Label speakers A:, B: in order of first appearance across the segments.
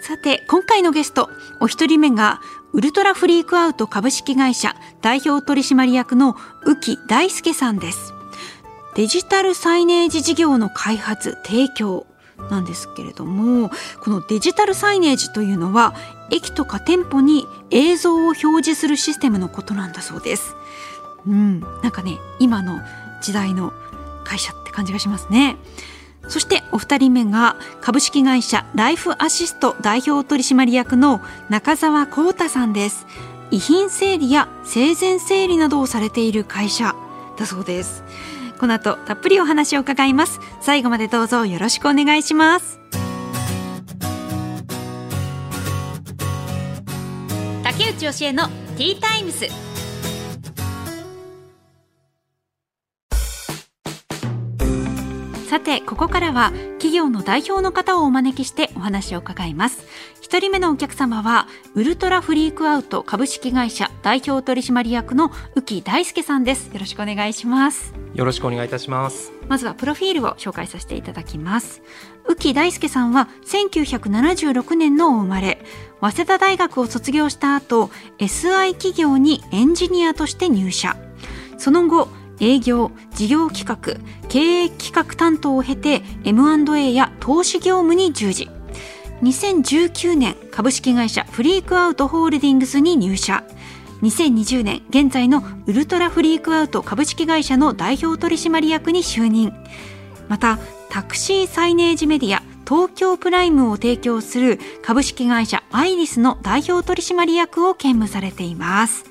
A: さて今回のゲストお一人目がウルトラフリークアウト株式会社代表取締役の浮木大輔さんです。デジタルサイネージ事業の開発提供なんですけれどもこのデジタルサイネージというのは駅とか店舗に映像を表示するシステムのことなんだそうです。うんなんかね今の時代の会社って感じがしますね。そしてお二人目が株式会社ライフアシスト代表取締役の中澤幸太さんです。遺品整理や生前整理などをされている会社だそうです。この後たっぷりお話を伺います。最後までどうぞよろしくお願いします。竹内義恵のティータイムス。さてここからは企業の代表の方をお招きしてお話を伺います。一人目のお客様はウルトラフリークアウト株式会社代表取締役の浮木大輔さんです。よろしくお願いします。
B: よろしくお願いいたします。
A: まずはプロフィールを紹介させていただきます。浮木大輔さんは1976年のお生まれ。早稲田大学を卒業した後 SI 企業にエンジニアとして入社。その後営業、事業企画、経営企画担当を経て M&A や投資業務に従事。2019年株式会社フリークアウトホールディングスに入社。2020年現在のウルトラフリークアウト株式会社の代表取締役に就任。また、タクシーサイネージメディア東京プライムを提供する株式会社アイリスの代表取締役を兼務されています。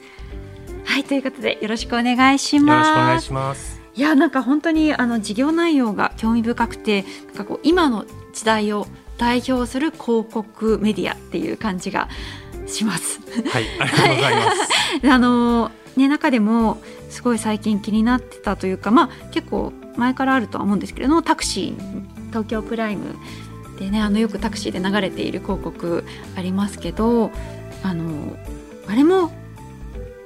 A: はいということでよろしくお願いします。よろしくお願いします。いやなんか本当にあの事業内容が興味深くてなんかこう今の時代を代表する広告メディアっていう感じがします。
B: はい、ありがとうございます。
A: あのね中でもすごい最近気になってたというか、まあ結構前からあるとは思うんですけれども、タクシー東京プライムでねあのよくタクシーで流れている広告ありますけど、あのあれも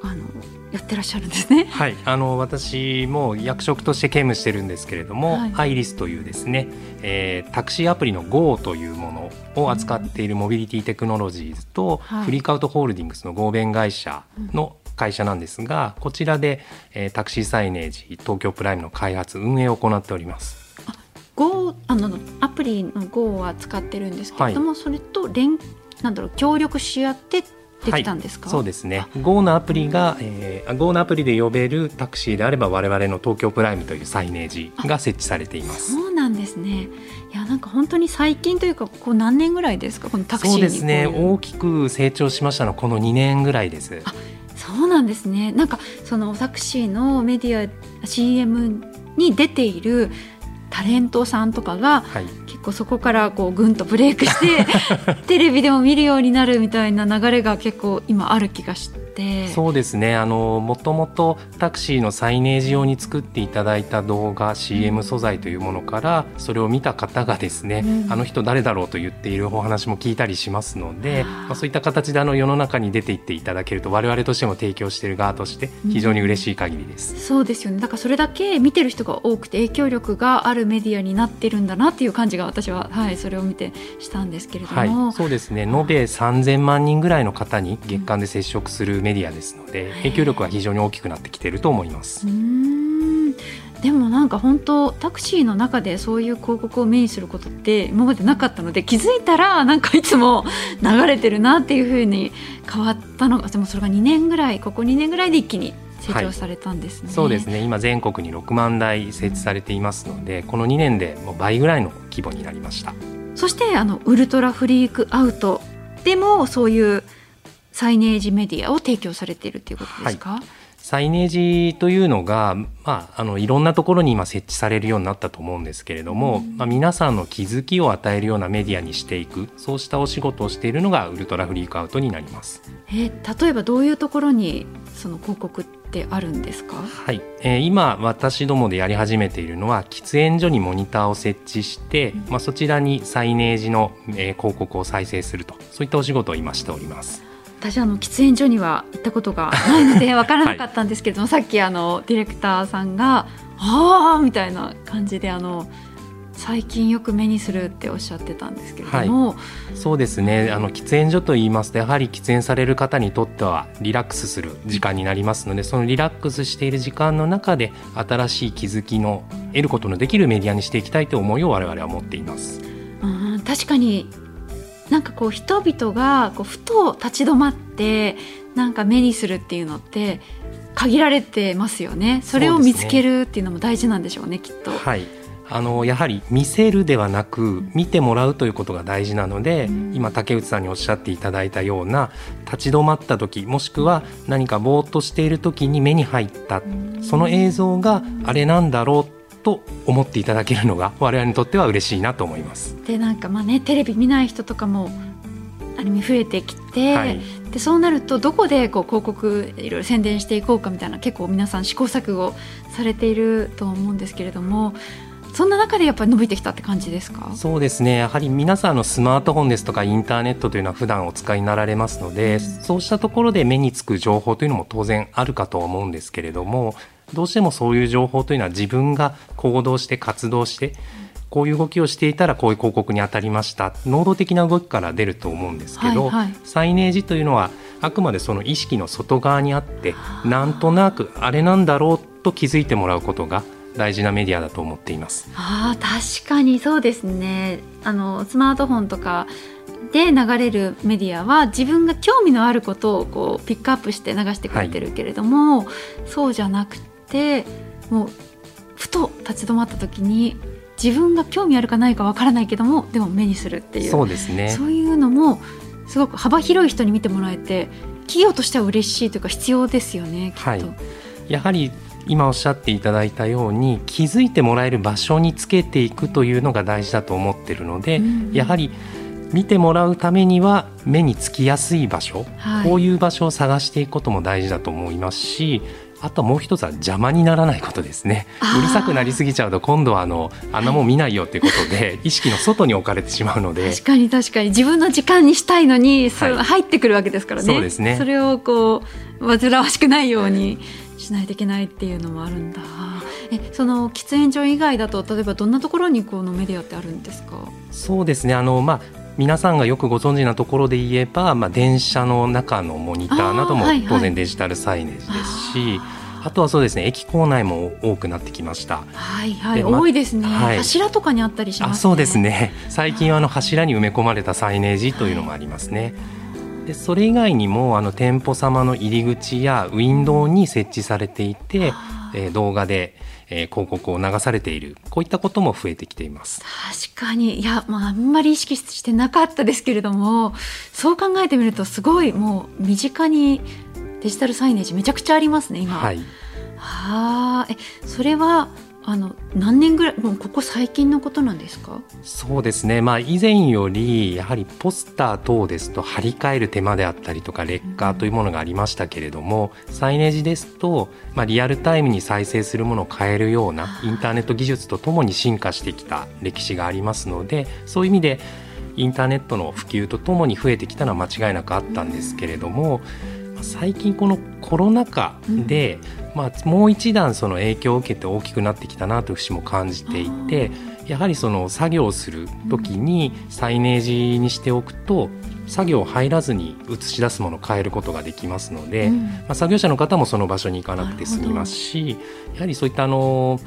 A: あのやってらっしゃるんですね。
B: はい、あの私も役職として兼務してるんですけれども、はい、アイリスというですね、えー、タクシーアプリの Go というものを扱っているモビリティテクノロジーズと、うん、フリークアウトホールディングスの合弁会社の会社なんですが、こちらで、えー、タクシーサイネージ東京プライムの開発運営を行っております。
A: Go あのアプリの Go は使ってるんですけれども、はい、それと連なんだろう協力し合ってできたんですか、
B: はい、そうですね。Go のアプリが、えー、Go のアプリで呼べるタクシーであれば我々の東京プライムというサイネージが設置されています。
A: そうなんですね。いやなんか本当に最近というかこう何年ぐらいですか？このタクシー
B: そうですね。大きく成長しましたのこの2年ぐらいです。
A: そうなんですね。なんかそのタクシーのメディア CM に出ているタレントさんとかが、はい、そこからこうぐんとブレイクして テレビでも見るようになるみたいな流れが結構今ある気がして。
B: そうですね。あのもともとタクシーのサイネージ用に作っていただいた動画 CM 素材というものからそれを見た方がですね、うん、あの人誰だろうと言っているお話も聞いたりしますので、まあ、そういった形であの世の中に出ていっていただけると我々としても提供している側として非常に嬉しい限りです、
A: うん、そうですよね。だからそれだけ見てる人が多くて影響力があるメディアになってるんだなっていう感じが私は、はい、それを見てしたんですけれども、
B: はい、そうですね。延べ3000万人ぐらいの方に月間で接触するメディアですので、影響力は非常に大きくなってきていると思います。
A: でもなんか本当タクシーの中でそういう広告を目にすることって今までなかったので気づいたらなんかいつも流れてるなっていうふうに変わったのがでもそれが2年ぐらいここ2年ぐらいで一気に成長されたんですね、はい、
B: そうですね。今全国に6万台設置されていますので、この2年でもう倍ぐらいの規模になりました。
A: そしてあのウルトラフリークアウトでもそういうサイネージメディアを提供されているということですか、はい。
B: サイネージというのが、まあ、あのいろんなところに今設置されるようになったと思うんですけれども、まあ、皆さんの気づきを与えるようなメディアにしていくそうしたお仕事をしているのがウルトラフリークアウトになります。
A: え例えばどういうところにその広告ってあるんですか？
B: はい、えー、今私どもでやり始めているのは喫煙所にモニターを設置して、まあ、そちらにサイネージの、えー、広告を再生するとそういったお仕事を今しております。
A: 私あの喫煙所には行ったことがないので分からなかったんですけれども、はい、さっきあのディレクターさんが「ああ」みたいな感じであの最近よく目にするっておっしゃってたんですけれども、はい、
B: そうですね。あの喫煙所といいますとやはり喫煙される方にとってはリラックスする時間になりますのでそのリラックスしている時間の中で新しい気づきの得ることのできるメディアにしていきたいという思いを我々は持っています。
A: うん確かになんかこう人々がこうふと立ち止まってなんか目にするっていうのって限られてますよね。それを見つけるっていうのも大事なんでしょうねきっと。
B: はい。あのやはり見せるではなく見てもらうということが大事なので、うん、今竹内さんにおっしゃっていただいたような立ち止まった時もしくは何かぼーっとしている時に目に入った、その映像があれなんだろうと思っていただけるのが我々にとっては嬉しいなと思います。
A: でなんかまあねテレビ見ない人とかもアニメ増えてきて、はい、でそうなるとどこでこう広告いろいろ宣伝していこうかみたいな結構皆さん試行錯誤されていると思うんですけれども。そんな中でやっぱり伸びてきたって感じですか？
B: そうですねやはり皆さんのスマートフォンですとかインターネットというのは普段お使いになられますので、うん、そうしたところで目につく情報というのも当然あるかと思うんですけれどもどうしてもそういう情報というのは自分が行動して活動してこういう動きをしていたらこういう広告に当たりました。能動的な動きから出ると思うんですけど、はいはい、サイネージというのはあくまでその意識の外側にあってなんとなくあれなんだろうと気づいてもらうことが大事なメディアだと思っています。
A: あ確かにそうですね。あのスマートフォンとかで流れるメディアは自分が興味のあることをこうピックアップして流してくれてるけれども、はい、そうじゃなくてもうふと立ち止まった時に自分が興味あるかないかわからないけどもでも目にするっていう。
B: そうですね。
A: そういうのもすごく幅広い人に見てもらえて企業としては嬉しいというか必要ですよね
B: はい、やはり今おっしゃっていただいたように気づいてもらえる場所につけていくというのが大事だと思ってるので、うん、やはり見てもらうためには目につきやすい場所、はい、こういう場所を探していくことも大事だと思いますしあともう一つは邪魔にならないことですね。うるさくなりすぎちゃうと今度はあのあんなもん見ないよっていうことで、意識の外に置かれてしまうので。
A: 確かに確かに。自分の時間にしたいのに、はい、入ってくるわけですからね。
B: そうですね。
A: それをこう煩わしくないようにしないといけないっていうのもあるんだ。えその喫煙所以外だと例えばどんなところにこのメディアってあるんですか？
B: そうですね。あの、まあ皆さんがよくご存知なところで言えば、まあ、電車の中のモニターなども当然デジタルサイネージですし。あとはそうですね駅構内も多くなってきました。
A: はいはい、ま、多いですね、はい、柱とかにあったりします、ね、
B: そうですね。最近はあの柱に埋め込まれたサイネージというのもありますね。はい、でそれ以外にもあの店舗様の入り口やウィンドウに設置されていて、えー、動画でえー、広告を流されている。こういったことも増えてきています。
A: 確かに。いや、まあ、あんまり意識してなかったですけれどもそう考えてみるとすごいもう身近にデジタルサイネージめちゃくちゃありますね今。はい、はあえそれはあの何年ぐらいもうここ最近のことなんですか？
B: そうですね、まあ、以前よりやはりポスター等ですと張り替える手間であったりとか劣化というものがありましたけれども、うん、サイネージですと、まあ、リアルタイムに再生するものを変えるようなインターネット技術とともに進化してきた歴史がありますのでそういう意味でインターネットの普及とともに増えてきたのは間違いなくあったんですけれども、最近このコロナ禍で、うんまあ、もう一段その影響を受けて大きくなってきたなという節も感じていてやはりその作業する時にサイネージにしておくと作業入らずに映し出すものを変えることができますので、うん、まあ、作業者の方もその場所に行かなくて済みますしやはりそういったあの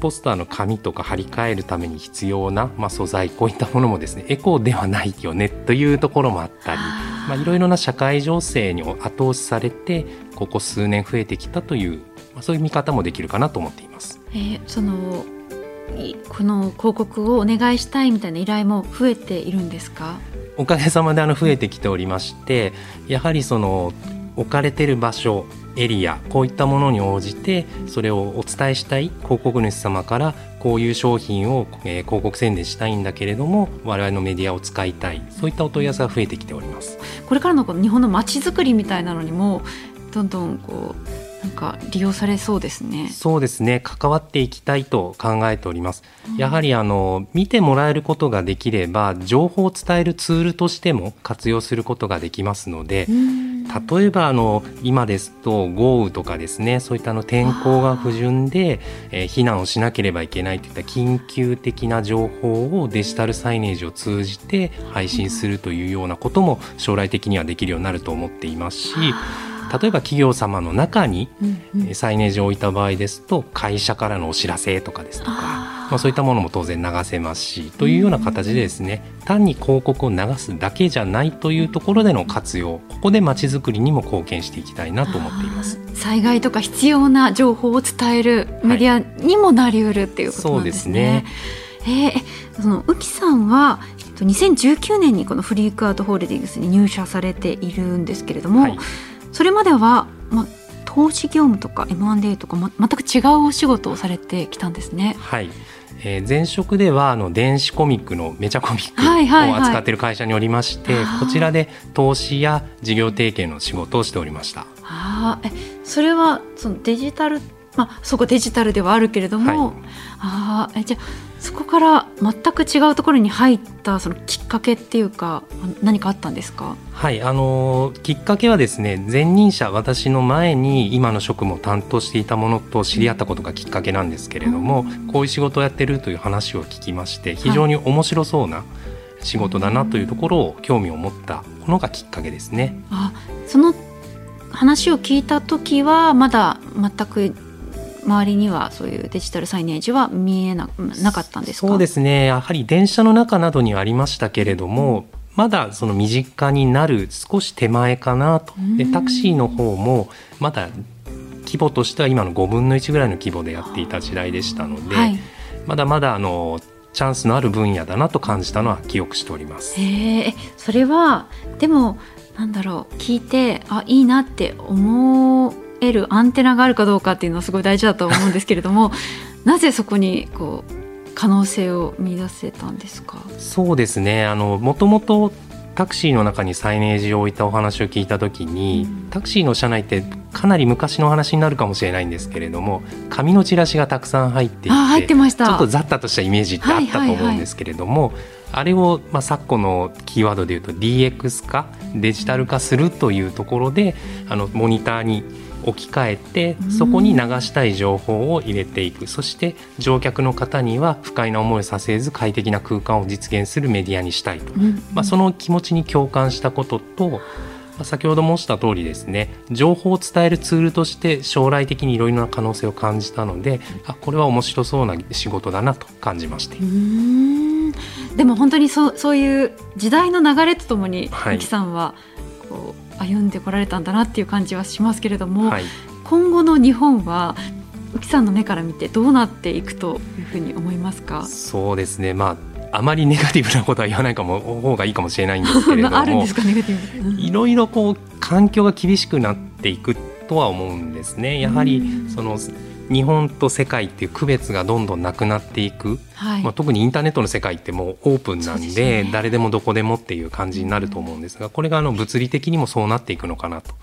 B: ポスターの紙とか貼り替えるために必要な、まあ、素材こういったものもですねエコではないよねというところもあったり、まあ、いろいろな社会情勢に後押しされてここ数年増えてきたという、まあ、そういう見方もできるかなと思っています。
A: えー、そのこの広告をお願いしたいみたいな依頼も増えているんですか？
B: おかげさまであの増えてきておりましてやはりその置かれてる場所エリアこういったものに応じてそれをお伝えしたい広告主様からこういう商品を、えー、広告宣伝したいんだけれども我々のメディアを使いたいそういったお問い合わせが増えてきております
A: これからの日本の街づくりみたいなのにもどんどんこうなんか利用されそうですね。
B: そうですね。関わっていきたいと考えております。やはりあの見てもらえることができれば情報を伝えるツールとしても活用することができますので、例えばあの今ですと豪雨とかですね、そういったあの天候が不順で、えー、避難をしなければいけないといった緊急的な情報をデジタルサイネージを通じて配信するというようなことも将来的にはできるようになると思っていますし。例えば企業様の中にサイネージを置いた場合ですと会社からのお知らせとかですとかまあ、そういったものも当然流せますしというような形でですね単に広告を流すだけじゃないというところでの活用ここでまちづくりにも貢献していきたいなと思っています。
A: 災害とか必要な情報を伝えるメディアにもなりうるっていうことなんですね。はい、えー、その浮さんは2019年にこのフリークアウトホールディングスに入社されているんですけれども、はいそれまでは、ま、投資業務とか M&A とか、ま、全く違うお仕事をされてきたんですね。
B: はいえー、前職ではあの電子コミックのメチャコミックを扱っている会社におりまして、はいはいはい、こちらで投資や事業提携の仕事をしておりました。
A: あえそれはそのデジタルまあ、そこデジタルではあるけれども、はい、あえじゃそこから全く違うところに入ったそのきっかけっていうか何かあったんですか？
B: はいあのきっかけはですね前任者私の前に今の職務を担当していたものと知り合ったことがきっかけなんですけれども、うん、こういう仕事をやってるという話を聞きまして非常に面白そうな仕事だなというところを興味を持ったのがきっかけですね。
A: あその話を聞いた時はまだ全く周りにはそういうデジタルサイネージは見えななかったんです
B: そうですね。やはり電車の中などにはありましたけれども、まだその身近になる少し手前かなと。でタクシーの方もまだ規模としては今の5分の1ぐらいの規模でやっていた時代でしたので、はい、まだまだあのチャンスのある分野だなと感じたのは記憶しております。
A: へそれはでもなんだろう聞いてあいいなって思得るアンテナがあるかどうかっていうのはすごい大事だと思うんですけれども なぜそこにこう可能性を見出せたんですか？
B: そうですね。あのもともとタクシーの中にサイネージを置いたお話を聞いた時に、うん、タクシーの車内ってかなり昔の話になるかもしれないんですけれども紙のチラシがたくさん入っていて
A: 入ってました。
B: ちょっと雑多としたイメージってあったと思うんですけれども、あれを、まあ、昨今のキーワードで言うと DX 化デジタル化するというところであのモニターに置き換えてそこに流したい情報を入れていく。そして乗客の方には不快な思いをさせず快適な空間を実現するメディアにしたいと、まあ、その気持ちに共感したことと先ほど申した通りですね情報を伝えるツールとして将来的にいろいろな可能性を感じたのであこれは面白そうな仕事だなと感じまして。
A: でも本当にそうそういう時代の流れとともに、はい、さんはこう歩んでこられたんだなっていう感じはしますけれども、はい、今後の日本は浮さんの目から見てどうなっていくというふうに思いますか？
B: そうですね。まああまりネガティブなことは言わないかも方がいいかもしれないんですけれども
A: あるんですか？ネガティ
B: ブ。いろいろこう環境が厳しくなっていくとは思うんですね。やはりその日本と世界っていう区別がどんどんなくなっていく、はい、まあ、特にインターネットの世界ってもうオープンなんで、ね、誰でもどこでもっていう感じになると思うんですがこれがあの物理的にもそうなっていくのかなと。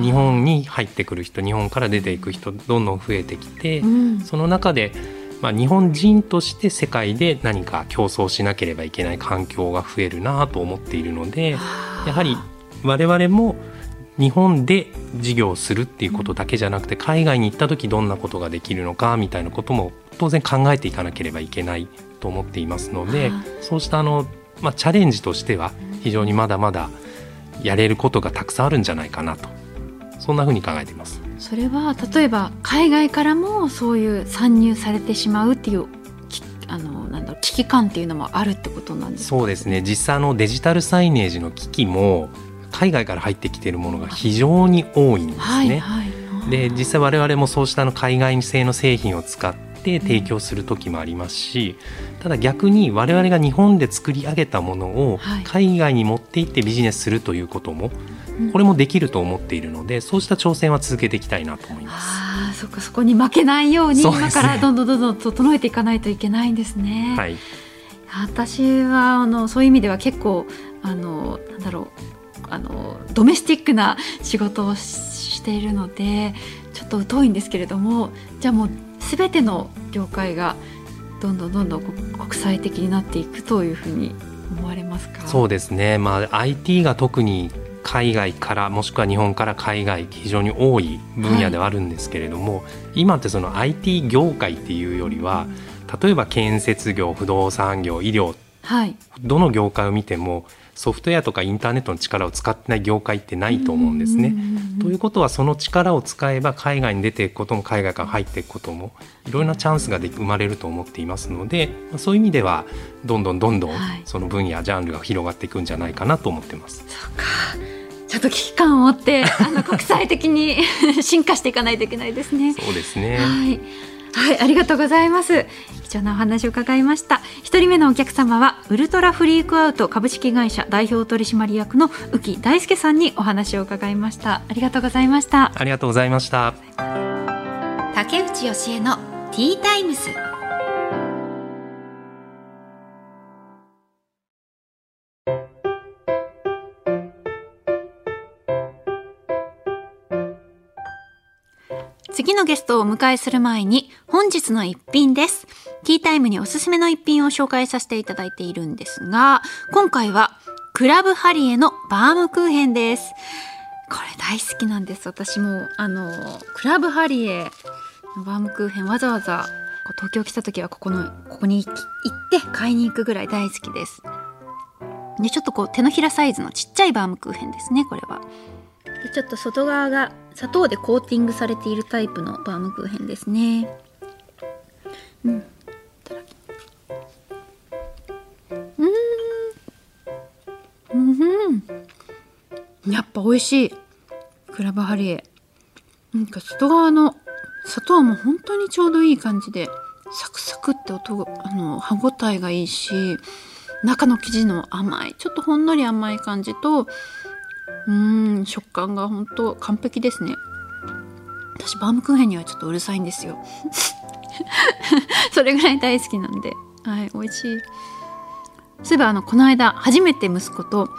B: 日本に入ってくる人日本から出ていく人どんどん増えてきて、うん、その中で、まあ、日本人として世界で何か競争しなければいけない環境が増えるなと思っているのでやはり我々も日本で事業をするっていうことだけじゃなくて海外に行った時どんなことができるのかみたいなことも当然考えていかなければいけないと思っていますのでそうしたあの、まあ、チャレンジとしては非常にまだまだやれることがたくさんあるんじゃないかなとそんなふうに考えています。
A: それは例えば海外からもそういう参入されてしまうっていうあのなんだろう危機感っていうのもあるってことなんです
B: か？そうですね。実際のデジタルサイネージの機器も海外から入ってきているものが非常に多いんですね。はいはい、で実際我々もそうしたの海外製の製品を使って提供する時もありますし、ただ逆に我々が日本で作り上げたものを海外に持って行ってビジネスするということもこれもできると思っているのでそうした挑戦は続けていきたいなと思います。
A: あそかそこに負けないように、今からどんどんどんどん整えていかないといけないんですね。はい、私はあのそういう意味では結構あのなんだろうあのドメスティックな仕事をしているのでちょっと遠いんですけれどもじゃあもう全ての業界がどんどんどんどん国際的になっていくというふうに思われますか？
B: そうですね、まあ、IT が特に海外からもしくは日本から海外非常に多い分野ではあるんですけれども、はい、今ってその IT 業界っていうよりは例えば建設業不動産業医療、はい、どの業界を見てもソフトウェアとかインターネットの力を使ってない業界ってないと思うんですね。ということはその力を使えば海外に出ていくことも海外から入っていくこともいろいろなチャンスがで生まれると思っていますのでそういう意味ではどんどんどんどんその分野、ジャンルが広がっていくんじゃないかなと思ってます。
A: そうかちょっと危機感を持ってあの国際的に 進化していかないといけないですね。
B: そうですね。
A: はい。はい、ありがとうございます。貴重なお話を伺いました。一人目のお客様はウルトラフリークアウト株式会社代表取締役の浮木大輔さんにお話を伺いました。ありがとうございました。
B: ありがとうございました。
A: 竹内義恵のティータイムス。次のゲストをお迎えする前に本日の一品です。ティータイムにおすすめの一品を紹介させていただいているんですが、今回はクラブハリエのバームクーヘンです。これ大好きなんです。私も、あの、クラブハリエのバームクーヘンわざわざ東京来た時はここの、ここに行って買いに行くぐらい大好きです。で、ちょっとこう手のひらサイズのちっちゃいバームクーヘンですね、これは。でちょっと外側が砂糖でコーティングされているタイプのバームクーヘンですね。うん。うん。やっぱ美味しい。クラブハリエ。なんか外側の砂糖も本当にちょうどいい感じでサクサクって音あの歯ごたえがいいし中の生地の甘いちょっとほんのり甘い感じとうん食感が本当完璧ですね。私バームクーヘンにはちょっとうるさいんですよ。それぐらい大好きなんで。はい美味しい。そういえばあのこの間初めて息子と、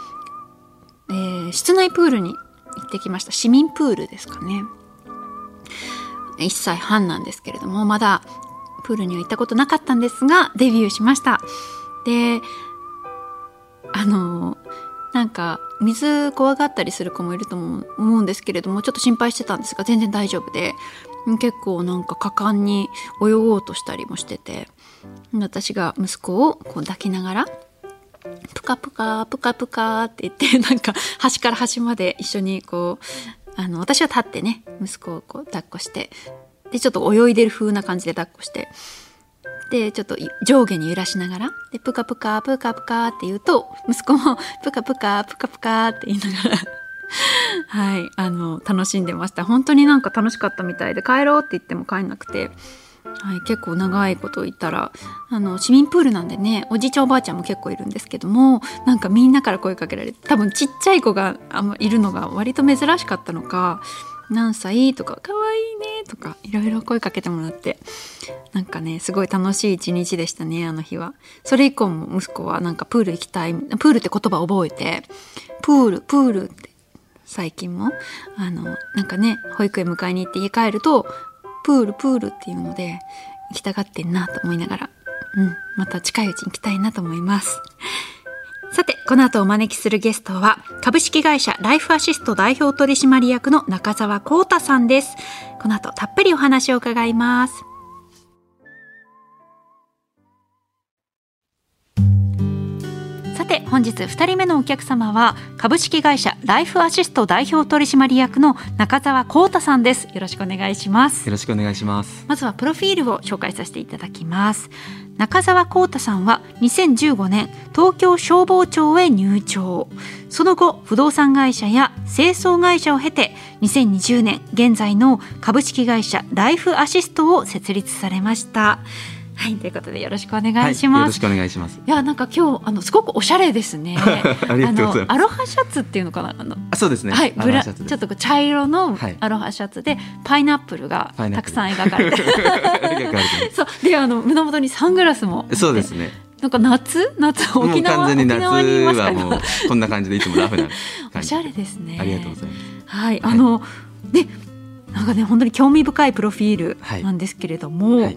A: えー、室内プールに行ってきました。市民プールですかね。1歳半なんですけれどもまだプールには行ったことなかったんですがデビューしました。であのなんか水怖がったりする子もいると思うんですけれどもちょっと心配してたんですが全然大丈夫で結構なんか果敢に泳ごうとしたりもしてて私が息子をこう抱きながらプカプカプカプカって言って なんか端から端まで一緒にこうあの私は立ってね息子をこう抱っこしてでちょっと泳いでる風な感じで抱っこしてでちょっと上下に揺らしながらでプカプカプカプカって言うと息子もプカプカプカプカって言いながら はいあの楽しんでました本当になんか楽しかったみたいで帰ろうって言っても帰んなくて。はい、結構長いこと言ったらあの市民プールなんでねおじいちゃんおばあちゃんも結構いるんですけどもなんかみんなから声かけられて多分ちっちゃい子があんまいるのが割と珍しかったのか何歳？とか、かわいいねとか、いろいろ声かけてもらって、なんかね、すごい楽しい一日でしたね、あの日は。それ以降も息子はなんかプール行きたい、プールって言葉覚えて、プール、プールって、最近も、あの、なんかね、保育園迎えに行って家帰ると、プール、プールっていうので、行きたがってんなと思いながら、うん、また近いうちに行きたいなと思います。さて、この後お招きするゲストは、株式会社ライフアシスト代表取締役の中澤幸太さんです。この後たっぷりお話を伺います。て本日2人目のお客様は株式会社ライフアシスト代表取締役の中澤幸太さんです。よろしくお願いします。
C: よろしくお願いします。
A: まずはプロフィールを紹介させていただきます。中澤幸太さんは2015年東京消防庁へ入庁。その後不動産会社や清掃会社を経て2020年現在の株式会社ライフアシストを設立されましたはい、ということでよろしくお願いします。はい、よ
C: ろしくお願いします。
A: いや、なんか今日あのすごくおしゃれですね。
C: ありがとうございます。
A: アロハシャツっていうのかな、あの、
C: あそうですね。
A: はい、ブラちょっと茶色のアロハシャツで、パイナップルがたくさん描かれて、そうであの胸元にサングラスも。
C: そうですね。
A: なんか夏？夏沖縄？
C: 完全に夏はもうこんな感じでいつもラフな
A: おしゃれですね。
C: ありがとうございます。
A: はい、あの、ね。なんかね本当に興味深いプロフィールなんですけれども、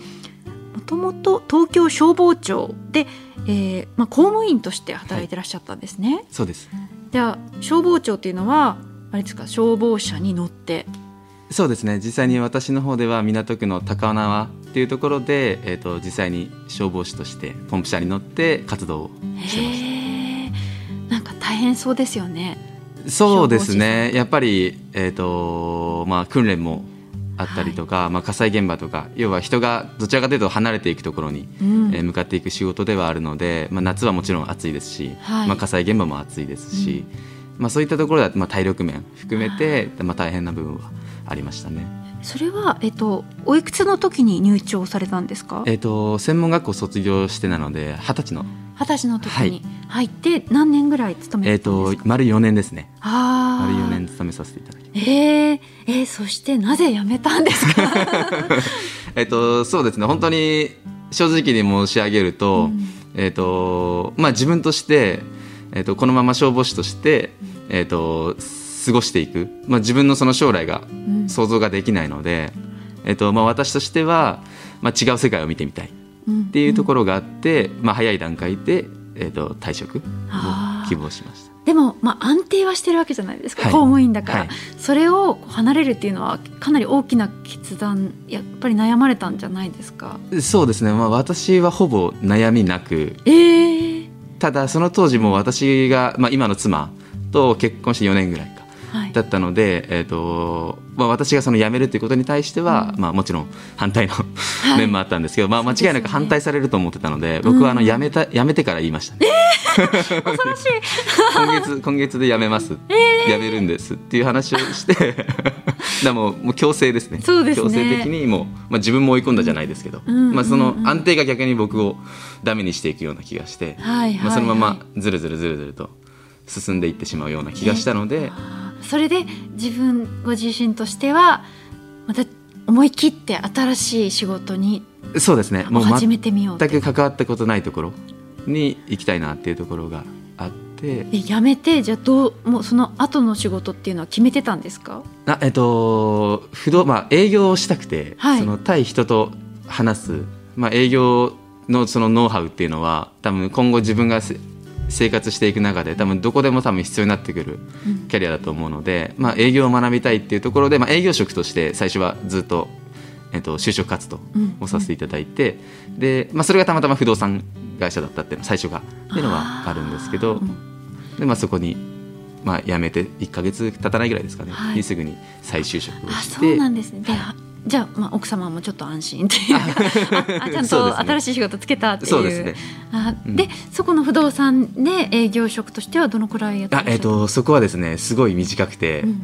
A: もともと東京消防庁で、えーまあ、公務員として働いてらっしゃったんですね。はい、
C: そうです。
A: じゃあ消防庁っていうのはあれですか消防車に乗って。
C: そうですね。実際に私の方では港区の高輪っていうところで、えーと、実際に消防士としてポンプ車に乗って活動をしてました。
A: なんか大変そうですよね。
C: そうですね。やっぱり、えーとまあ、訓練もあったりとか、はい、まあ、火災現場とか要は人がどちらかというと離れていくところに、うん、えー、向かっていく仕事ではあるので、まあ、夏はもちろん暑いですし、はい、まあ、火災現場も暑いですし、うん、まあ、そういったところでは、まあ、体力面含めて、まあ、大変な部分はありましたね。
A: それは、えっと、おいくつの時に入庁されたんですか、
C: えっと、専門学校卒業してなので二十歳の。
A: 二十歳の時に入って何年ぐらい勤め
C: てたんですか、えー、と丸4年ですね。丸4年勤めさせていただき
A: えー、えー、そしてなぜ辞めたんですか？
C: えっとそうですね。本当に正直に申し上げると、うん、えっ、とまあ自分として、えー、とこのまま消防士として、えっ、と過ごしていく、まあ、自分のその将来が想像ができないので、うん、えっとまあ、私としては、まあ、違う世界を見てみたいっていうところがあって、まあ、早い段階で、えー、と退職を希望しました。
A: でも、まあ、安定はしてるわけじゃないですか、はい、公務員だから、はい、それを離れるっていうのはかなり大きな決断やっぱり悩まれたんじゃないですか？
C: そうですね、まあ、私はほぼ悩みなく、
A: えー、
C: ただその当時も私が、まあ、今の妻と結婚して4年ぐらい。かだったので、えーとまあ、私がその辞めるということに対しては、うん、まあ、もちろん反対の面もあったんですけど、まあ、間違いなく反対されると思ってたので僕はあの辞めた辞めてから言いました、ね、
A: えー、恐ろしい。
C: 今月今月で辞めます、えー、辞めるんですっていう話をして だもうもう強制ですね。
A: そうですね。
C: 強制的にもう、まあ、自分も追い込んだじゃないですけど、うん、まあ、その安定が逆に僕をダメにしていくような気がして、はいはいはい、まあ、そのままずるずるずるずると進んでいってしまうような気がしたので。えー
A: それで自分ご自身としてはまた思い切って新しい仕事に
C: そうですね。もう
A: 始めてみよ
C: う全く関わったことないところに行きたいなっていうところがあって。
A: え辞めてじゃあどうもうその後の仕事っていうのは決めてたんですか？
C: あえっと不動まあ営業をしたくて、はい、その対人と話す、まあ、営業のそのノウハウっていうのは多分今後自分が生活していく中で多分どこでも多分必要になってくるキャリアだと思うので、まあ、営業を学びたいっていうところで、まあ、営業職として最初はずっと、えっと、就職活動をさせていただいて、でまあ、それがたまたま不動産会社だったっていうの最初が。っていうのはあるんですけどで、まあ、そこに、まあ、辞めて1か月経たないぐらいですかね、はい、にすぐに再就職をして。
A: そうなんですね。でじゃあ、まあ、奥様もちょっと安心っていうあちゃんと新しい仕事つけたっていう。ですね。あで、うん、そこの不動産で営業職としてはどのくらいやってあ、
C: えーと、そこはですねすごい短くて、うんうん、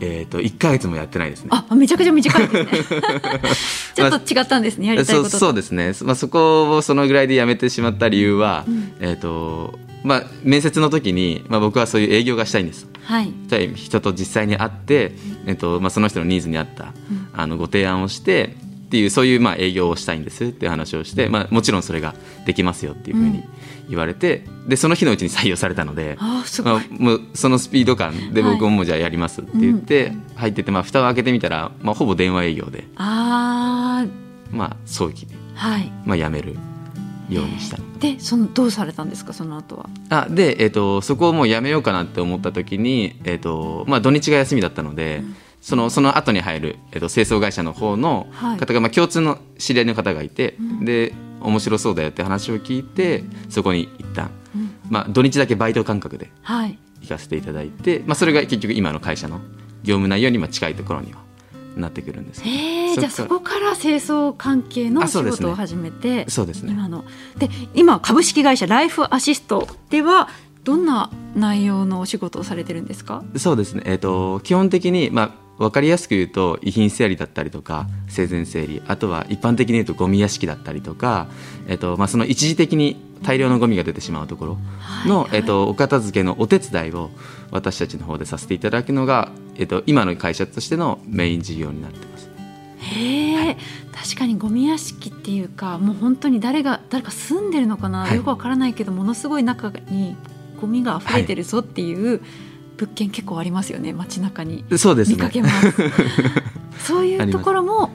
C: えーと、一か月もやってないですね。
A: あめちゃくちゃ短いですね。ちょっと違ったんですね、やりたいこと
C: そうですね、まあ、そこをそのぐらいでやめてしまった理由は、うん、えっ、ー、とまあ、面接の時に、まあ、僕はそういう営業がしたいんです、
A: はい、
C: 人と実際に会って、えっとまあ、その人のニーズに合った、あのご提案をしてっていうそういうまあ営業をしたいんですっていう話をして、まあ、もちろんそれができますよっていうふうに言われて、うん、でその日のうちに採用されたので
A: あまあ、
C: もうそのスピード感で僕もじゃあやりますって言って入ってて、まあ、蓋を開けてみたら、まあ、ほぼ電話営業で。
A: あ、
C: まあ、早期で、
A: はい。
C: まあ、辞める。ようにした。
A: でそのどうされたんですか？その後は。
C: あで、えーと、そこをもうやめようかなって思った時に、えーとまあ、土日が休みだったので、うん、そのその後に入る、えーと、清掃会社の方の方が、はい、まあ、共通の知り合いの方がいて、うん、で面白そうだよって話を聞いてそこに一旦、うん、まあ土日だけバイト感覚で行かせていただいて、はい、まあ、それが結局今の会社の業務内容にまあ近いところにはなってくるんです。
A: えじゃあそこから清掃関係の仕事を始めて
C: そうですね。
A: 今の。で今株式会社ライフアシストではどんな内容のお仕事をされてるんですか？
C: そうですね、えーと、基本的に、まあ、分かりやすく言うと遺品整理だったりとか生前整理。あとは一般的に言うとゴミ屋敷だったりとか、えっとまあ、その一時的に大量のゴミが出てしまうところの、はいはい、えっと、お片付けのお手伝いを私たちの方でさせていただくのが、えっと、今の会社としてのメイン事業になってます。
A: へえ、はい、確かにゴミ屋敷っていうかもう本当に誰が誰か住んでるのかな、はい、よくわからないけどものすごい中にゴミが溢れてるぞっていう、はい物件結構ありますよね街中に。
C: そうです、ね、
A: 見かけます。そういうところも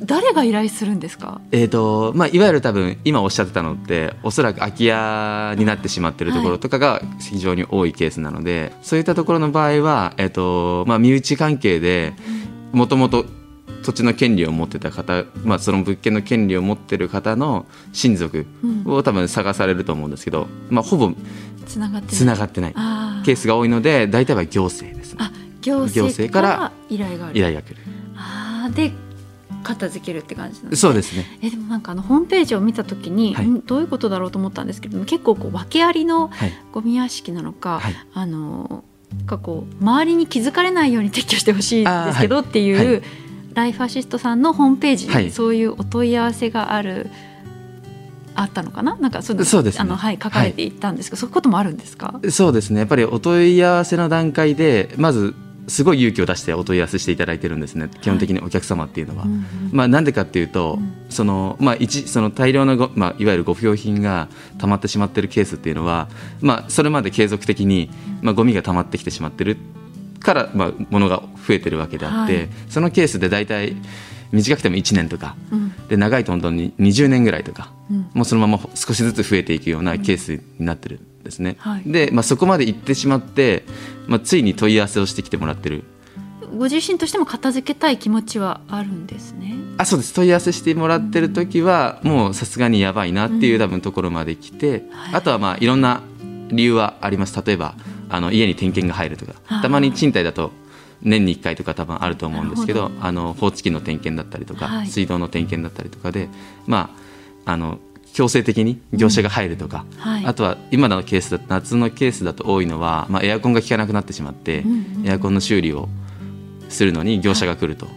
A: 誰が依頼するんですか？
C: えーとまあ、いわゆる多分今おっしゃってたのっておそらく空き家になってしまっているところとかが非常に多いケースなので、はい、そういったところの場合は、えーとまあ、身内関係でもともと土地の権利を持ってた方、まあ、その物件の権利を持ってる方の親族を多分探されると思うんですけど、まあ、ほぼつながってないケースが多いので大体は行政です。ね。あ
A: 行政から依頼がある。
C: 依頼が来る。
A: あで片付けるって感じなん
C: です、ね、そうですね。
A: えでもなんかあのホームページを見た時に、はい、どういうことだろうと思ったんですけども結構こう訳ありのゴミ屋敷なのか、はい、あのかこう周りに気づかれないように撤去してほしいんですけどっていう、はい、ライフアシストさんのホームページにそういうお問い合わせがある。あったのかな？なんかそう
C: そうです、ね、
A: あのはい書かれていったんですが、はい、そういうこともあるんですか？
C: そうですね。やっぱりお問い合わせの段階でまずすごい勇気を出してお問い合わせしていただいてるんですね。基本的にお客様っていうのは。はい、まあ、なんでかっていうと、うん、そのまあ、一その大量のまあ、いわゆるご不要品が溜まってしまっているケースっていうのは、まあ、それまで継続的に、まあ、ゴミが溜まってきてしまってるから、まあ、ものが増えてるわけであって、はい、そのケースで大体短くても1年とか、うん、で長いと本当に20年ぐらいとか、うん、もうそのまま少しずつ増えていくようなケースになってるんですね。はい、で、まあ、そこまで行ってしまって、まあ、ついに問い合わせをしてきてもらってる。
A: ご自身としても片付けたい気持ちはあるんですね。
C: あそうです。問い合わせしてもらってる時は、もうさすがにやばいなっていう多分ところまで来て、はい、あとはまあいろんな理由はあります。例えばあの家に点検が入るとか。たまに賃貸だと年に1回とか多分あると思うんですけどあの放置機の点検だったりとか、はい、水道の点検だったりとかでまああの強制的に業者が入るとか、うんはい、あとは今のケースだと夏のケースだと多いのは、まあ、エアコンが効かなくなってしまって、うんうん、エアコンの修理をするのに業者が来ると、はい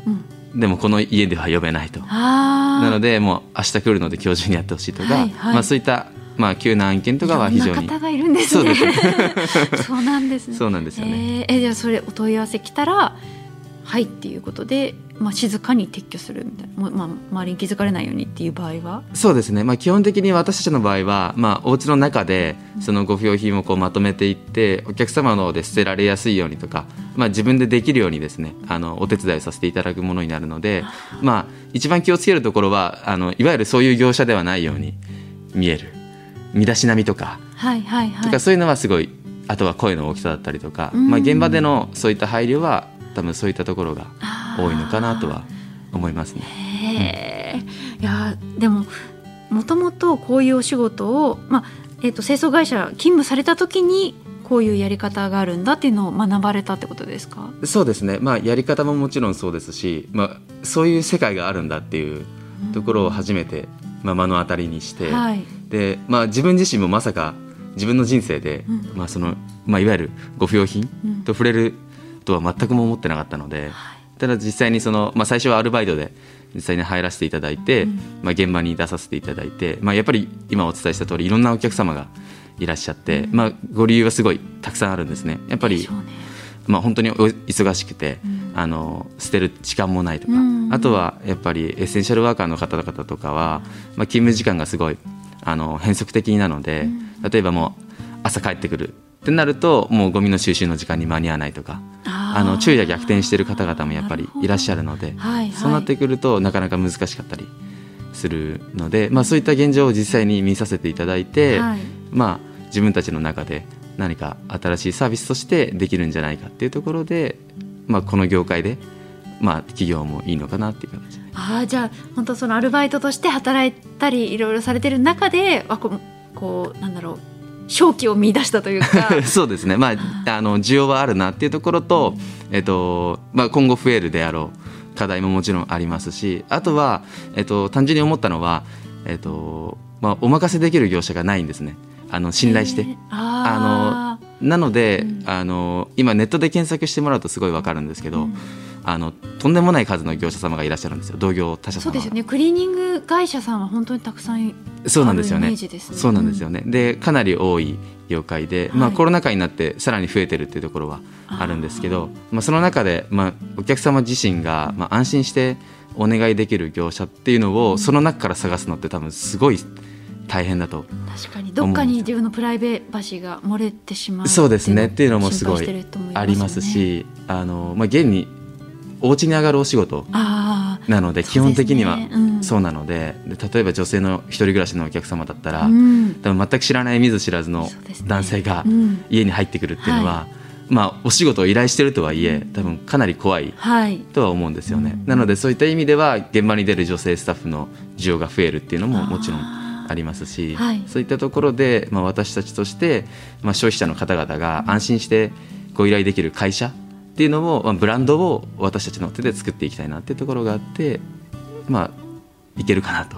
C: うん、でもこの家では呼べないと。なのでもう明日来るので今日中にやってほしいとか、はいはい、まあ、そういったまあ、急な案件とかは非常に。
A: 方がいるんですね。そうなんですね。
C: そうなんですよね。
A: えー、じゃあ、それお問い合わせ来たら。はいっていうことで、まあ、静かに撤去するみたいな、まあ、周りに気づかれないようにっていう場合は？
C: そうですね、まあ、基本的に私たちの場合は、まあ、お家の中でそのご不要品をこうまとめていってお客様の方で捨てられやすいようにとか、まあ、自分でできるようにですねあのお手伝いさせていただくものになるので、まあ、一番気をつけるところはあのいわゆるそういう業者ではないように見える身だしなみとか,、はいはいはい、とかそういうのはすごいあとは声の大きさだったりとか、まあ、現場でのそういった配慮は多分そういったところが多いのかなとは思います
A: ね。いやでももともとこういうお仕事を、まあえーと、清掃会社勤務された時にこういうやり方があるんだっていうのを学ばれたってことですか？
C: そうですね、まあ、やり方ももちろんそうですし、まあ、そういう世界があるんだっていうところを初めて、まあ、目の当たりにして、はい、でまあ、自分自身もまさか自分の人生で、うん、まあそのまあ、いわゆるご不要品と触れるとは全くも思ってなかったので、ただ実際にその、まあ、最初はアルバイトで実際に入らせていただいて、まあ、現場に出させていただいて、まあ、やっぱり今お伝えした通りいろんなお客様がいらっしゃって、まあ、ご理由はすごいたくさんあるんですね。やっぱり、まあ、本当に忙しくて、あの捨てる時間もないとか、あとはやっぱりエッセンシャルワーカーの方々とかは、まあ、勤務時間がすごいあの変則的なので、例えばもう朝帰ってくるってなるともうゴミの収集の時間に間に合わないとかあの昼夜逆転している方々もやっぱりいらっしゃるので、はいはい、そうなってくるとなかなか難しかったりするので、まあ、そういった現状を実際に見させていただいて、はい、まあ、自分たちの中で何か新しいサービスとしてできるんじゃないかっていうところで、まあ、この業界で、まあ、企業もいいのかなっていう形で。
A: あじゃあ本当そのアルバイトとして働いたりいろいろされてる中であここうなんだろう勝機を見出したというか。
C: そうですね、まあ、あの需要はあるなっていうところと、えっとまあ、今後増えるであろう課題ももちろんありますしあとは、えっと、単純に思ったのは、えっとまあ、お任せできる業者がないんですね。あの信頼して。あのなので、うん、あの今ネットで検索してもらうとすごいわかるんですけど、うん、あのとんでもない数の業者様がいらっしゃるんですよ。同業他社様
A: そうですよね。クリーニング会社さんは本当にたくさん
C: そうなんですよね、ね、そうなんですよね、でかなり多い業界で、まあ、コロナ禍になってさらに増えてるっていうところはあるんですけどまあ、その中で、まあ、お客様自身が、まあ、安心してお願いできる業者っていうのを、その中から探すのって多分すごい大変だと
A: 確かに。どっかに自分のプライベーシが漏れてしまう
C: そうですね。っていうのもすごいありますしあの、まあ、現にお家に上がるお仕事なので基本的にはそうなので例えば女性の一人暮らしのお客様だったら、多分全く知らない見ず知らずの男性が家に入ってくるっていうのは、まあ、お仕事を依頼してるとはいえ多分かなり怖いとは思うんですよね、なのでそういった意味では現場に出る女性スタッフの需要が増えるっていうのももちろんありますし、はい、そういったところで、まあ、私たちとして、まあ、消費者の方々が安心してご依頼できる会社っていうのも、まあ、ブランドを私たちの手で作っていきたいなっていうところがあってまあいけるかなと。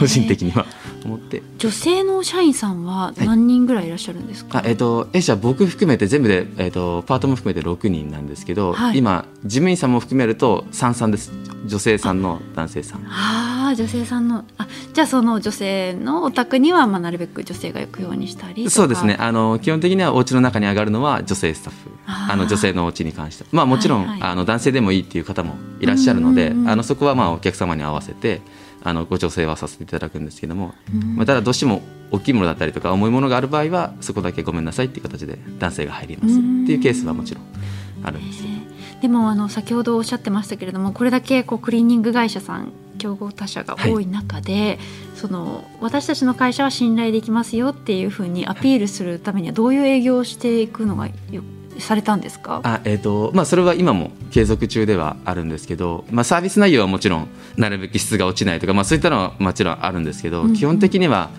C: 個人的には。思って。
A: 女性の社員さんは何人ぐらいいらっしゃるんですか、
C: はい、あえっ、ー、と弊社僕含めて全部で、えーと、パートも含めて6人なんですけど、はい、今事務員さんも含めると三三です。女性さんの男性さん。
A: ああ女性さんのあじゃあその女性のお宅には、まあ、なるべく女性が行くようにしたり
C: そうですね。あの基本的にはお家の中に上がるのは女性スタッフ。あの女性のお家に関して。まあもちろん、はいはい、あの男性でもいいっていう方もいらっしゃるので、うんうんうん、あのそこはまあお客様に合わせてあのご調整はさせていただくんですけども、まあ、ただどうしても大きいものだったりとか重いものがある場合はそこだけごめんなさいっていう形で男性が入ります。っていうケースはもちろんあるんです
A: でもあの先ほどおっしゃってましたけれどもこれだけこうクリーニング会社さん競合他社が多い中で、はい、その私たちの会社は信頼できますよっていうふうにアピールするためにはどういう営業をしていくのがよされたんですか？
C: あ、えーとまあ、それは今も継続中ではあるんですけど、まあ、サービス内容はもちろんなるべく質が落ちないとか、まあ、そういったのはもちろんあるんですけど、うん、基本的には、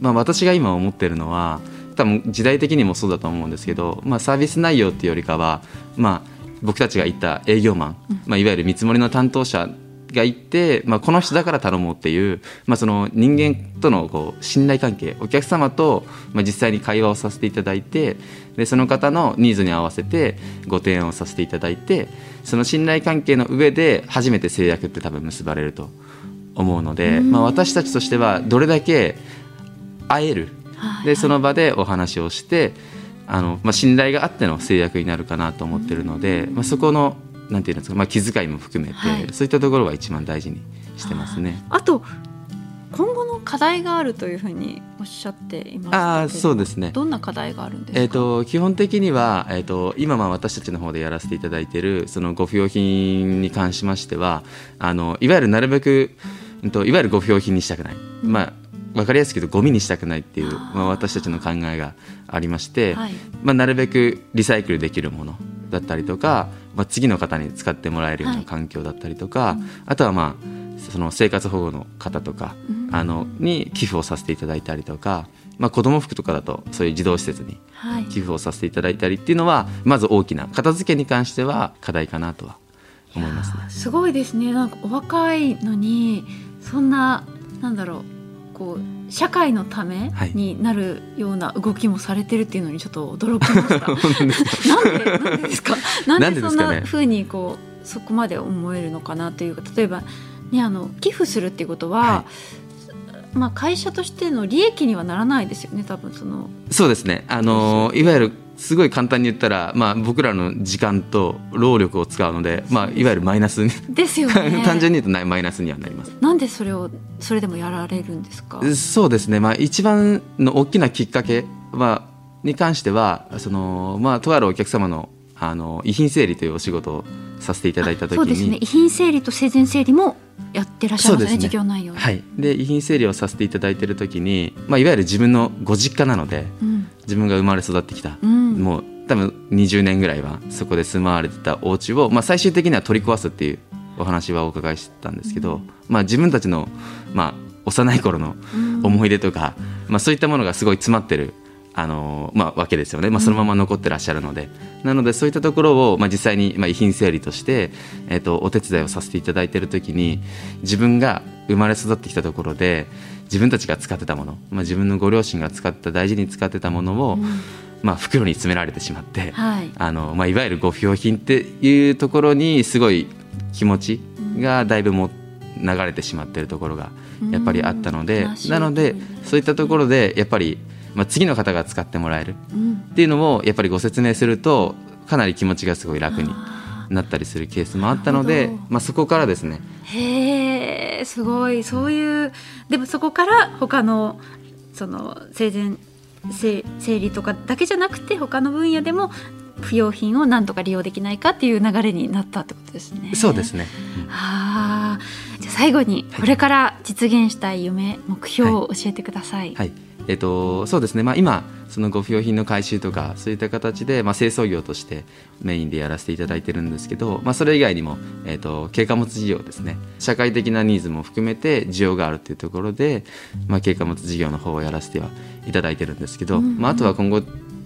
C: まあ、私が今思ってるのは多分時代的にもそうだと思うんですけど、まあ、サービス内容っていうよりかは、まあ、僕たちが言った営業マン、まあ、いわゆる見積もりの担当者がいて、まあ、この人だから頼もうっていう、まあ、その人間とのこう信頼関係お客様と、まあ、実際に会話をさせていただいてでその方のニーズに合わせてご提案をさせていただいてその信頼関係の上で初めて制約って多分結ばれると思うので、まあ、私たちとしてはどれだけ会えるでその場でお話をしてあの、まあ、信頼があっての制約になるかなと思ってるので、まあ、そこのなんていうんですか、まあ、気遣いも含めて、はい、そういったところは一番大事にしてますね。
A: あと今後の課題があるというふうにおっしゃっています
C: あそうですね。
A: どんな課題があるんですか、
C: えーと、基本的には、えーと、今まあ私たちの方でやらせていただいているそのご不要品に関しましてはあのいわゆるなるべく、うん、といわゆるご不要品にしたくない、うん、まあ分かりやすく言うとゴミにしたくないっていう、まあ、私たちの考えがありまして、はい、まあ、なるべくリサイクルできるものだったりとか、まあ、次の方に使ってもらえるような環境だったりとか、はい、あとはまあその生活保護の方とか、うん、あのに寄付をさせていただいたりとか、まあ、子ども服とかだとそういう児童施設に寄付をさせていただいたりっていうのは、まず大きな片付けに関しては課題かなとは思います、ね、
A: すごいですね。なんかお若いのにそんななんだろうこう社会のためになるような動きもされてるっていうのにちょっと驚きました。なんでなんでですか。なんでそんなふうにこうそこまで思えるのかなというか例えばねあの寄付するっていうことは。はいまあ、会社としての利益にはならないですよね多分その
C: そうですねあのいわゆるすごい簡単に言ったら、まあ、僕らの時間と労力を使うので、まあ、いわゆるマイナス
A: ですよね。
C: 単純に言うとマイナスにはなります。
A: なんでそれをそれでもやられるんですか？
C: そうですね、まあ、一番の大きなきっかけはに関してはその、まあ、とあるお客様のあの遺品整理というお仕事をさせていただいた時にそうです
A: ね。遺品整理と生前整理もやってらっしゃるんですね、ね、事業内容
C: はい。で遺品整理をさせていただいている時に、まあ、いわゆる自分のご実家なので、うん、自分が生まれ育ってきた、うん、もう多分20年ぐらいはそこで住まわれてたお家を、まあ、最終的には取り壊すっていうお話はお伺いしたんですけど、うん、まあ、自分たちの、まあ、幼い頃の思い出とか、まあ、そういったものがすごい詰まってるあのまあ、わけですよね、まあ、そのまま残ってらっしゃるので、うん、なのでそういったところを、まあ、実際に、まあ、遺品整理として、えーと、お手伝いをさせていただいている時に自分が生まれ育ってきたところで自分たちが使ってたもの、まあ、自分のご両親が使った大事に使ってたものを、うん、まあ、袋に詰められてしまって、はい、あのまあ、いわゆるご不要品っていうところにすごい気持ちがだいぶも流れてしまってるところがやっぱりあったので、なのでそういったところでやっぱり、まあ、次の方が使ってもらえるっていうのをやっぱりご説明するとかなり気持ちがすごい楽になったりするケースもあったので、まあ、そこからですね。
A: へえすごい。そういうでもそこから他のその生前生理とかだけじゃなくて他の分野でも不要品を何とか利用できないかっていう流れになったってことですね。
C: そうですね。
A: はあ、じゃあ最後にこれから実現したい夢、はい、目標を教えてください。
C: はい、はい、えっ、ー、とそうですね。まあ今そのご不要品の回収とかそういった形で、まあ、清掃業としてメインでやらせていただいてるんですけど、まあ、それ以外にも、えーと、軽貨物事業ですね社会的なニーズも含めて需要があるというところで、まあ、軽貨物事業の方をやらせてはいただいてるんですけど、うんうん、まあ、あとは今後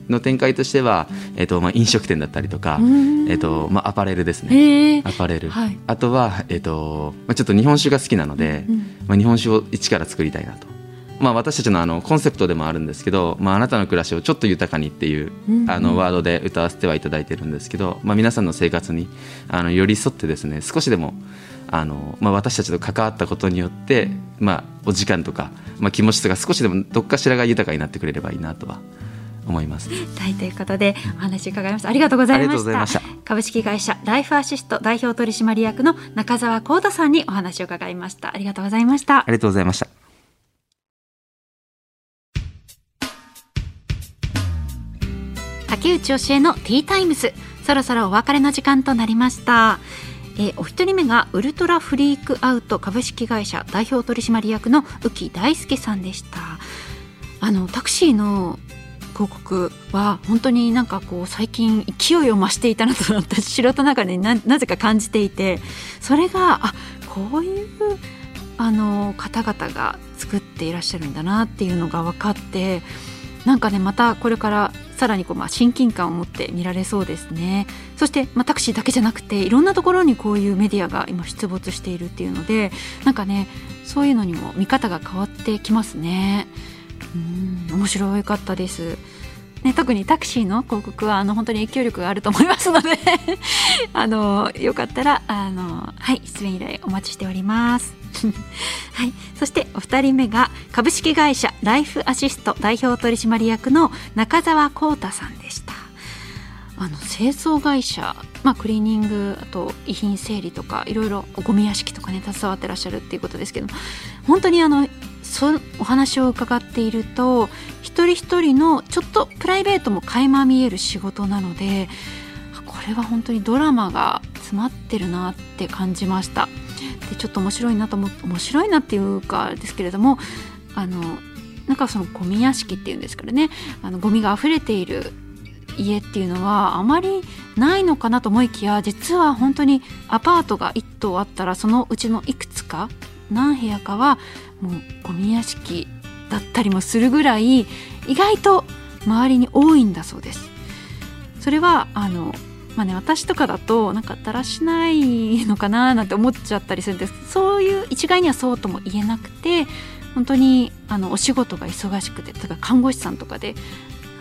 C: の展開としては、えーとまあ、飲食店だったりとか、えーとまあ、アパレルですね、アパレル、はい、あとは、えーとまあ、ちょっと日本酒が好きなので、うん、まあ、日本酒を一から作りたいなと。まあ、私たちのあのコンセプトでもあるんですけど、まあ、あなたの暮らしをちょっと豊かにっていう、あのワードで歌わせてはいただいてるんですけど、まあ、皆さんの生活にあの寄り添ってですね少しでもあの、まあ、私たちと関わったことによって、まあ、お時間とか、まあ、気持ちとか少しでもどっかしらが豊かになってくれればいいなとは思います。
A: はい、ということでお話伺いました。ありがとうございました。株式会社ライフアシスト代表取締役の中澤光太さんにお話を伺いました。ありがとうございました。あ
C: りがとうございました。
A: 竹内教えのティータイムスそろそろお別れの時間となりました。えー、お一人目がウルトラフリークアウト株式会社代表取締役の浮木大輔さんでしたあのタクシーの広告は本当になんかこう最近勢いを増していたなと私素人の中でな なぜか感じていてそれがあこういうあの方々が作っていらっしゃるんだなっていうのが分かってなんかねまたこれからさらにこうまあ親近感を持って見られそうですねそして、まあ、タクシーだけじゃなくていろんなところにこういうメディアが今出没しているっていうのでなんかねそういうのにも見方が変わってきますね。うん面白かったです。ね、特にタクシーの広告はあの本当に影響力があると思いますので あのよかったらあの、はい、出演依頼お待ちしております。はい、そしてお二人目が株式会社ライフアシスト代表取締役の中澤浩太さんでした。あの清掃会社、まあ、クリーニングあと遺品整理とかいろいろゴミ屋敷とかね携わってらっしゃるっていうことですけど本当にあのそお話を伺っていると一人一人のちょっとプライベートも垣間見える仕事なのでこれは本当にドラマが詰まってるなって感じました。でちょっと面白いなと思って面白いなっていうかですけれどもあのなんかそのゴミ屋敷っていうんですからねあのゴミが溢れている家っていうのはあまりないのかなと思いきや実は本当にアパートが1棟あったらそのうちのいくつか何部屋かはもうゴミ屋敷だったりもするぐらい意外と周りに多いんだそうです。それはあのまあね、私とかだとなんかだらしないのかななんて思っちゃったりするんです。そういう一概にはそうとも言えなくて本当にあのお仕事が忙しくて例えば看護師さんとかで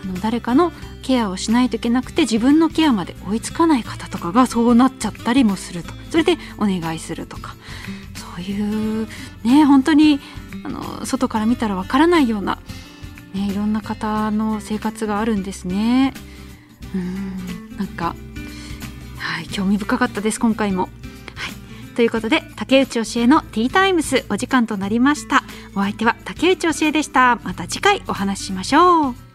A: あの誰かのケアをしないといけなくて自分のケアまで追いつかない方とかがそうなっちゃったりもすると。それでお願いするとか。そういうね本当にあの外から見たらわからないような、ね、いろんな方の生活があるんですね。うんなんか、はい、興味深かったです今回も。はい、ということで竹内教えのティータイムスお時間となりましたお相手は竹内教えでしたまた次回お話ししましょう